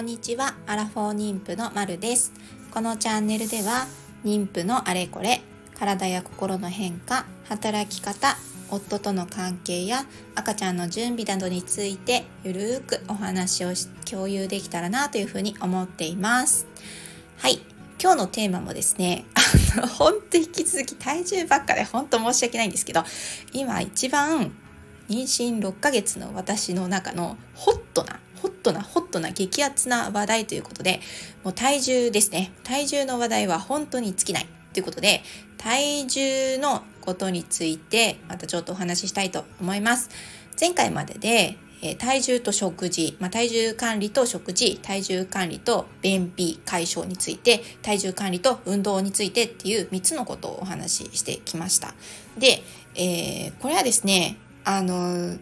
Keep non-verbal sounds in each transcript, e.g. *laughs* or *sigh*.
こんにちは。アラフォー妊婦のまるです。このチャンネルでは妊婦のあれこれ体や心の変化働き方夫との関係や赤ちゃんの準備などについてゆるーくお話を共有できたらなというふうに思っています。はい。今日のテーマもですね、あの、ほんと引き続き体重ばっかで本当申し訳ないんですけど、今一番妊娠6ヶ月の私の中のホットなホットなホットな激アツな話題ということで、もう体重ですね。体重の話題は本当に尽きないということで、体重のことについてまたちょっとお話ししたいと思います。前回までで、え体重と食事、まあ、体重管理と食事、体重管理と便秘解消について、体重管理と運動についてっていう3つのことをお話ししてきました。で、えー、これはですね、あの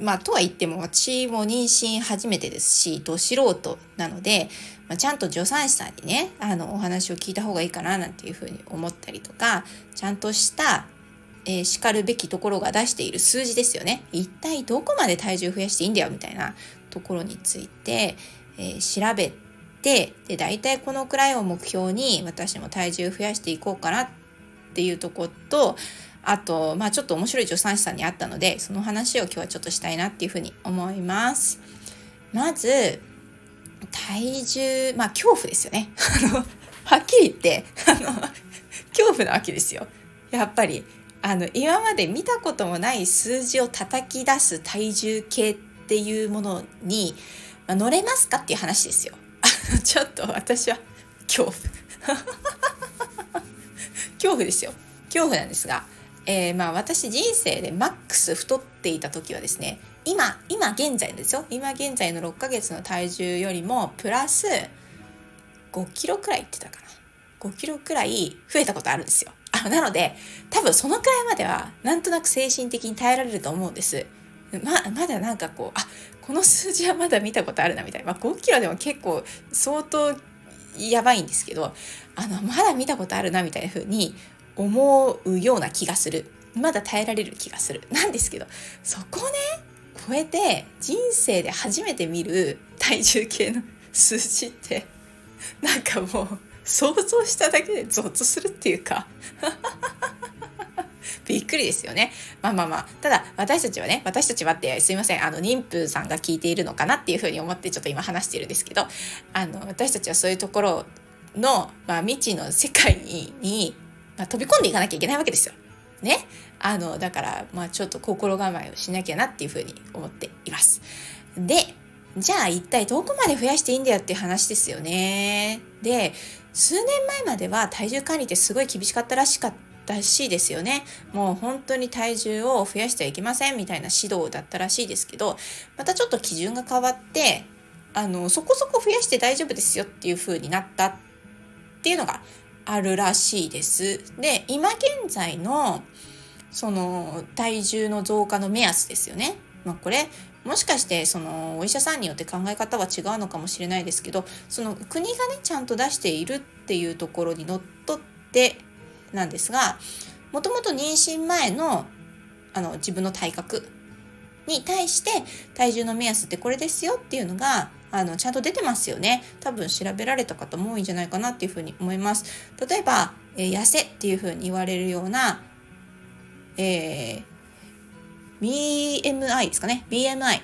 まあ、とは言っても私も妊娠初めてですし、ど素人なので、まあ、ちゃんと助産師さんにね、あの、お話を聞いた方がいいかななんていうふうに思ったりとか、ちゃんとした、えー、るべきところが出している数字ですよね。一体どこまで体重増やしていいんだよみたいなところについて、えー、調べて、で、大体このくらいを目標に私も体重増やしていこうかなっていうとこと、あと、まあちょっと面白い助産師さんに会ったので、その話を今日はちょっとしたいなっていうふうに思います。まず、体重、まあ恐怖ですよね。*laughs* あの、はっきり言って、あの、恐怖なわけですよ。やっぱり、あの、今まで見たこともない数字を叩き出す体重計っていうものに、まあ、乗れますかっていう話ですよ。ちょっと私は恐怖。*laughs* 恐怖ですよ。恐怖なんですが、えー、まあ私人生でマックス太っていた時はですね今今現在ですよ。今現在の6ヶ月の体重よりもプラス5キロくらいってたかな。5キロくらい増えたことあるんですよ。あなので多分そのくらいまではなんとなく精神的に耐えられると思うんです。ままだなんかこうあこの数字はまだ見たことあるなみたいな、まあ、5キロでも結構相当やばいんですけどあのまだ見たことあるなみたいな風に思うような気がするまだ耐えられる気がするなんですけどそこね超えて人生で初めて見る体重計の数字ってなんかもう想像しただけでゾッとするっていうか *laughs* びっくりですよね。まあまあまあ。ただ、私たちはね、私たちはってすいません。あの、妊婦さんが聞いているのかなっていうふうに思ってちょっと今話しているんですけど、あの、私たちはそういうところの、まあ、未知の世界にまあ、飛び込んでいかなきゃいけないわけですよ。ね。あの、だから、まあちょっと心構えをしなきゃなっていうふうに思っています。で、じゃあ一体どこまで増やしていいんだよっていう話ですよね。で、数年前までは体重管理ってすごい厳しかったらしかったらしいですよね。もう本当に体重を増やしてはいけませんみたいな指導だったらしいですけど、またちょっと基準が変わって、あの、そこそこ増やして大丈夫ですよっていう風になったっていうのがあるらしいです。で、今現在のその体重の増加の目安ですよね。まあ、これもしかしてそのお医者さんによって考え方は違うのかもしれないですけどその国がねちゃんと出しているっていうところにのっとってなんですがもともと妊娠前のあの自分の体格に対して体重の目安ってこれですよっていうのがあのちゃんと出てますよね。多分調べられた方も多いんじゃないかなっていうふうに思います。例えば、えー、痩せっていうふうに言われるような、えー、BMI ですかね。BMI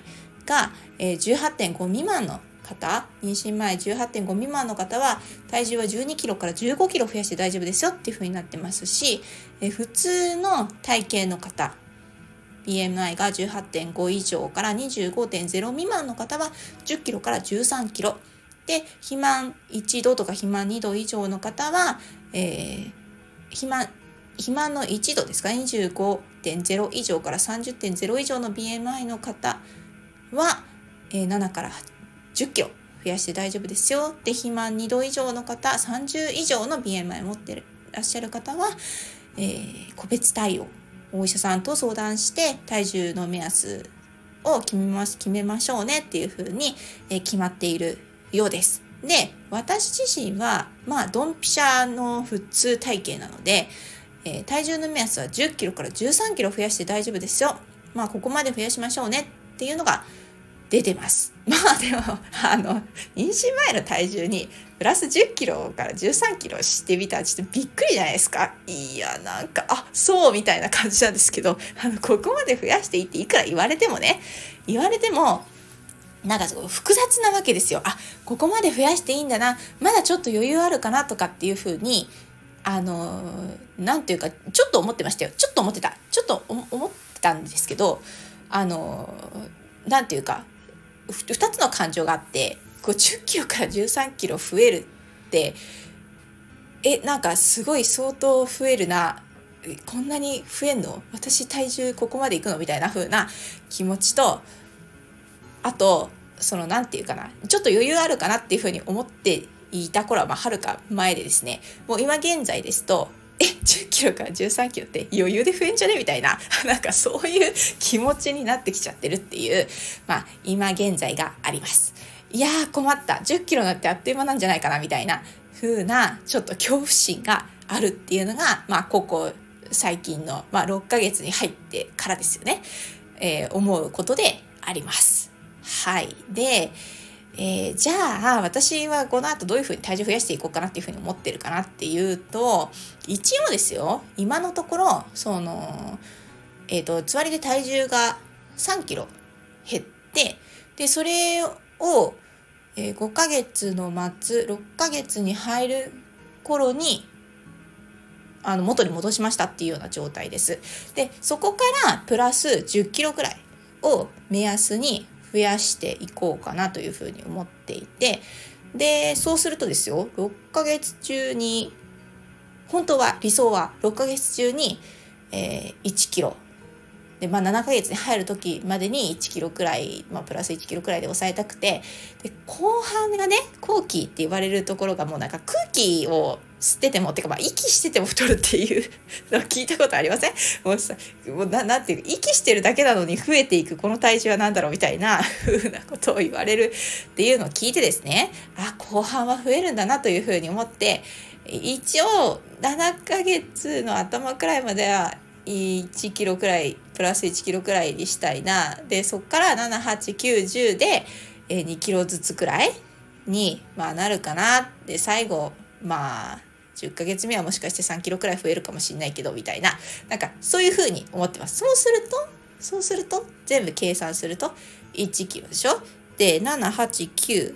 が、えー、18.5未満の方妊娠前18.5未満の方は体重は12キロから15キロ増やして大丈夫ですよっていうふうになってますし、え普通の体型の方 BMI が18.5以上から25.0未満の方は10キロから13キロで肥満1度とか肥満2度以上の方は、えー、肥満肥満の1度ですか？25.0以上から30.0以上の BMI の方は、えー、7から10キロ増やして大丈夫ですよ。で、肥満2度以上の方、30以上の BMI 持ってらっしゃる方は、えー、個別対応お医者さんと相談して体重の目安を決めま決めましょうねっていうふうに、え決まっているようです。で、私自身は、まあ、ドンピシャの普通体型なので、えー、体重の目安は10キロから13キロ増やして大丈夫ですよ。まあ、ここまで増やしましょうねっていうのが出てます。*laughs* まあでもあの妊娠前の体重にプラス1 0キロから1 3キロしてみたらちょっとびっくりじゃないですか。いやなんかあそうみたいな感じなんですけどあのここまで増やしていっていくら言われてもね言われてもなんか複雑なわけですよ。あここまで増やしていいんだな。まだちょっと余裕あるかなとかっていうふうにあの何ていうかちょっと思ってましたよ。ちょっと思ってた。ちょっと思ってたんですけどあの何ていうか2つの感情があってこう10キロから13キロ増えるってえなんかすごい相当増えるな。こんなに増えんの？私体重ここまでいくの？みたいな風な気持ちとあとその何て言うかな。ちょっと余裕あるかなっていう風に思っていた頃ははるか前でですね。もう今現在ですとえ10キロから13キロって余裕で増えんじゃね？みたいな。*laughs* なんかそういう気持ちになってきちゃってるっていう。まあ今現在があります。いやー困った。10キロなってあっという間なんじゃないかなみたいな。風なちょっと恐怖心があるっていうのがまあここ最近の、まあ、6ヶ月に入ってからですよね、えー、思うことであります。はい。でえー、じゃあ私はこの後どういうふうに体重増やしていこうかなっていうふうに思ってるかなっていうと一応ですよ今のところそのえっ、ー、とつわりで体重が3キロ減ってでそれを、えー、5ヶ月の末6ヶ月に入る頃にあの元に戻しましたっていうような状態です。でそこからプラス10キロぐらいを目安に増やしていこうかなというふうに思っていてでそうするとですよ6ヶ月中に本当は理想は6ヶ月中に、えー、1キロ。で、まあ、7ヶ月に入る時までに1キロくらい、まあ、プラス1キロくらいで抑えたくてで後半がね後期って言われるところがもうなんか空気を吸っててもってか、まあ、息してても太るっていうの *laughs* を聞いたことありません？もうさもうななんていう息してるだけなのに増えていくこの体重は何だろうみたいな *laughs* 風なことを言われるっていうのを聞いてですね。あ後半は増えるんだなというふうに思って一応7ヶ月の頭くらいまでは1キロくらいプラス1キロくらいにしたいな。でそっから78910で2キロずつくらいに、まあ、なるかな。で最後まあ10ヶ月目はもしかして3キロくらい増えるかもしれないけどみたいな。なんかそういうふうに思ってます。そうするとそうすると全部計算すると1キロでしょ？で789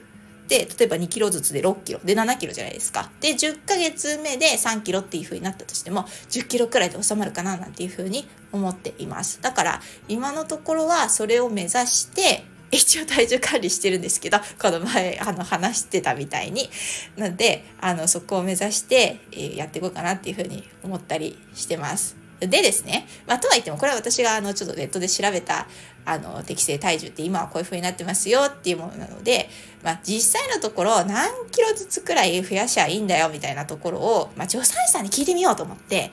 で例えば2キロずつで6キロ。で7キロじゃないですか。で10ヶ月目で3キロっていう風になったとしても10キロくらいで収まるかななんていう風に思っています。だから今のところはそれを目指して一応体重管理してるんですけどこの前あの話してたみたいになのであのそこを目指して、え、やっていこうかなっていうふうに思ったりしてます。でですね、まあ、とは言ってもこれは私があのちょっとネットで調べたあの適正体重って今はこういう風になってますよっていうものなので、まあ、実際のところ何キロずつくらい増やしゃいいんだよみたいなところを、まあ、助産師さんに聞いてみようと思って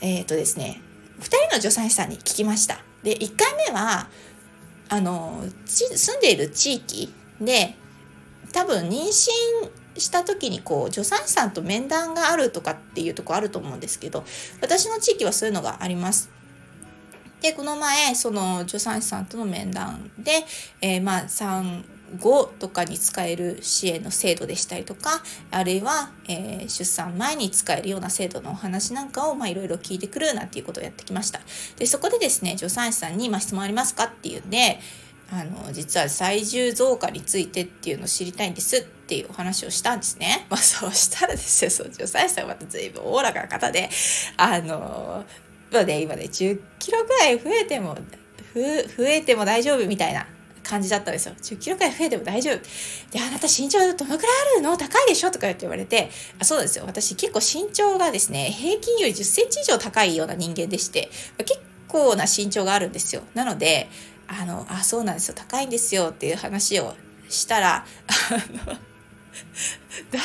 えっ、ー、とですね2人の助産師さんに聞きました。で1回目はあの住んでいる地域で多分妊娠した時にこう助産師さんと面談があるとかっていうとこあると思うんですけど私の地域はそういうのがあります。でこの前その助産師さんとの面談で、えー、まあ産後とかに使える支援の制度でしたりとかあるいは、えー、出産前に使えるような制度のお話なんかをいろいろ聞いてくるなんていうことをやってきましたでそこでですね助産師さんに、ま、質問ありますかっていうんであの実は体重増加についてっていうのを知りたいんですっていうお話をしたんですね。*laughs* まあ、そうしたらですよその助産師さんはまた随分おおらかな方であのまあね今ね10キロぐらい増えても増えても大丈夫みたいな感じだったんですよ。10キロくらい増えても大丈夫。で、あなた身長どのくらいあるの？高いでしょ？とかって言われて、あそうですよ。私結構身長がですね、平均より10センチ以上高いような人間でして、結構な身長があるんですよ。なので、あの、あ、そうなんですよ。高いんですよっていう話をしたら、あの、大丈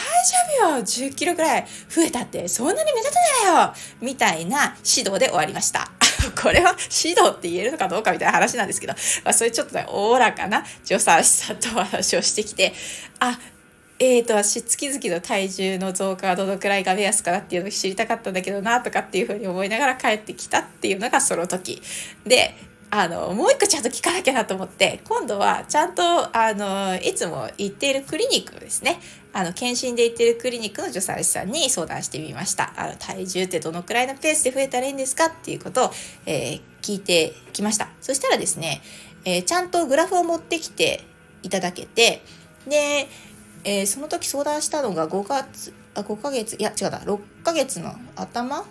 夫よ !10 キロくらい増えたってそんなに目立たないよみたいな指導で終わりました。*laughs* これは指導って言えるのかどうかみたいな話なんですけど、まあ、そういうちょっとね、おおらかな助産師さんとお話をしてきて、あ、えーと、私月々の体重の増加はどのくらいが目安かなっていうのを知りたかったんだけどなとかっていうふうに思いながら帰ってきたっていうのがその時。であのもう一個ちゃんと聞かなきゃなと思って今度はちゃんとあのいつも行っているクリニックですね。あの検診で行っているクリニックの助産師さんに相談してみました。あの体重ってどのくらいのペースで増えたらいいんですかっていうことを、えー、聞いてきました。そしたらですね、えー、ちゃんとグラフを持ってきていただけてで、えー、その時相談したのが5月あ5ヶ月いや違うだ6ヶ月の頭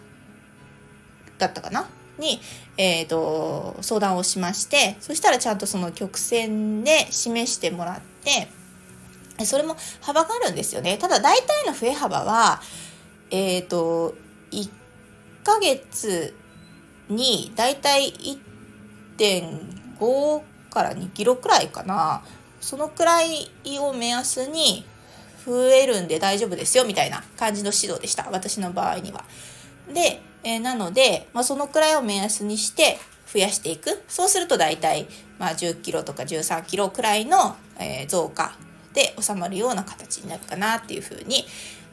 だったかな？に、えーと、相談をしましてそしたらちゃんとその曲線で示してもらってそれも幅があるんですよね。ただ大体の増え幅はえっ、ー、と1ヶ月に大体1.5から2キロくらいかな。そのくらいを目安に増えるんで大丈夫ですよみたいな感じの指導でした。私の場合には。でえー、なので、まあ、そのくらいを目安にして増やしていく。そうすると大体、まあ、10キロとか13キロくらいの、えー、増加で収まるような形になるかなっていうふうに、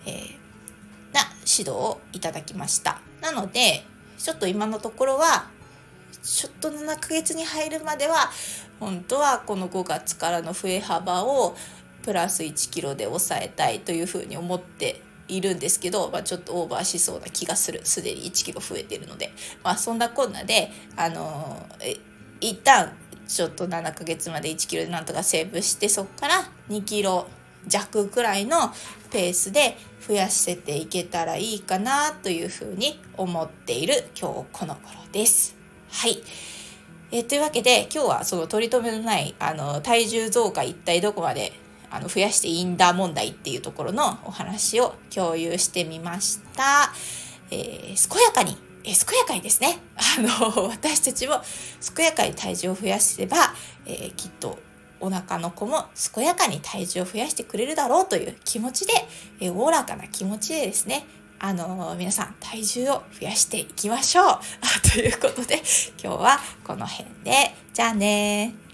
えー、な指導をいただきました。なのでちょっと今のところはちょっと7ヶ月に入るまでは本当はこの5月からの増え幅をプラス1キロで抑えたいというふうに思っているんですけど、まあ、ちょっとオーバーしそうな気がするすでに1キロ増えてるので、まあ、そんなこんなで、あのー、一旦ちょっと7ヶ月まで1キロでなんとかセーブしてそこから2キロ弱くらいのペースで増やせていけたらいいかなというふうに思っている今日この頃です。はい。え、というわけで今日はその取り留めのないあの体重増加一体どこまであの増やしていいんだ問題っていうところのお話を共有してみました。えー、健やかに、えー、健やかにですね、あの、*laughs* 私たちも健やかに体重を増やせば、えー、きっとお腹の子も健やかに体重を増やしてくれるだろうという気持ちで、えおおらかな気持ちでですね、あの皆さん体重を増やしていきましょう。*laughs* ということで今日はこの辺で。じゃあね